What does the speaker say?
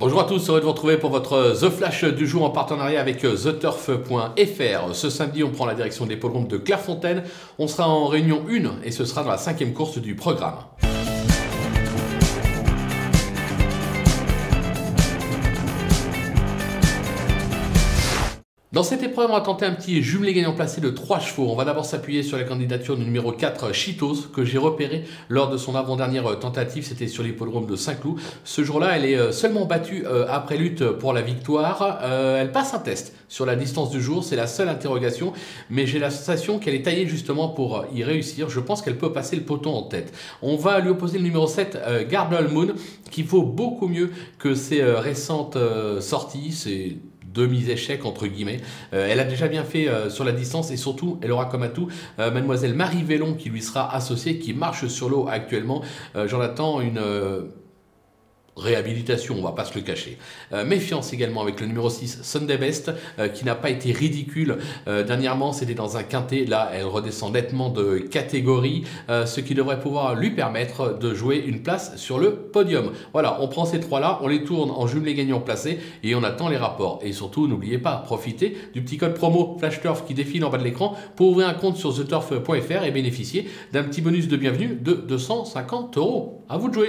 Bonjour à tous, heureux de vous retrouver pour votre The Flash du jour en partenariat avec TheTurf.fr. Ce samedi, on prend la direction des l'hippodrome de Clairefontaine. On sera en réunion 1 et ce sera dans la cinquième course du programme. Dans cette épreuve, on va tenter un petit jumelé gagnant placé de 3 chevaux. On va d'abord s'appuyer sur la candidature du numéro 4, Chitos, que j'ai repéré lors de son avant-dernière tentative. C'était sur l'hippodrome de Saint-Cloud. Ce jour-là, elle est euh, seulement battue euh, après lutte pour la victoire. Euh, elle passe un test sur la distance du jour. C'est la seule interrogation. Mais j'ai la sensation qu'elle est taillée justement pour y réussir. Je pense qu'elle peut passer le poton en tête. On va lui opposer le numéro 7, Gardner Moon, qui vaut beaucoup mieux que ses récentes sorties. Demi-échec entre guillemets. Euh, elle a déjà bien fait euh, sur la distance et surtout elle aura comme atout euh, mademoiselle Marie Vélon qui lui sera associée, qui marche sur l'eau actuellement. J'en attends une réhabilitation, on va pas se le cacher. Euh, méfiance également avec le numéro 6, Sunday Best, euh, qui n'a pas été ridicule. Euh, dernièrement, c'était dans un quintet. Là, elle redescend nettement de catégorie, ce qui devrait pouvoir lui permettre de jouer une place sur le podium. Voilà, on prend ces trois-là, on les tourne en jumelé gagnant placé et on attend les rapports. Et surtout, n'oubliez pas, profitez du petit code promo FlashTurf qui défile en bas de l'écran pour ouvrir un compte sur theturf.fr et bénéficier d'un petit bonus de bienvenue de 250 euros. À vous de jouer!